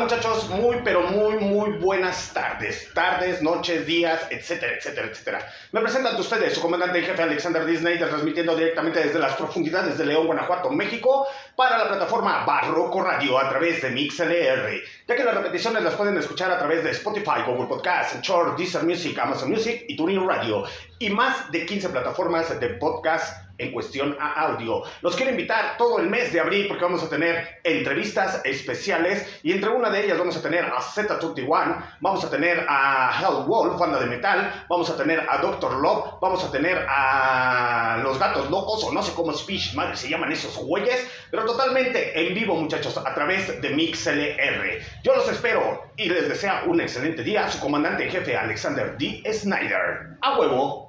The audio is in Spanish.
Muchachos, muy pero muy muy buenas tardes, tardes, noches, días, etcétera, etcétera, etcétera. Me presenta ante ustedes su comandante en jefe Alexander Disney, transmitiendo directamente desde las profundidades de León, Guanajuato, México, para la plataforma Barroco Radio a través de MixLR, ya que las repeticiones las pueden escuchar a través de Spotify, Google Podcast, Anchor, Deezer Music, Amazon Music y TuneIn Radio, y más de 15 plataformas de podcast en cuestión a audio. Los quiero invitar todo el mes de abril porque vamos a tener entrevistas especiales y entre una de ellas vamos a tener a Z21, vamos a tener a Hell Wolf, banda de metal, vamos a tener a Doctor Love, vamos a tener a Los Gatos Locos o no sé cómo speech, madre se llaman esos güeyes, pero totalmente en vivo muchachos a través de MixLR. Yo los espero y les deseo un excelente día. Su comandante en jefe Alexander D. Snyder. A huevo.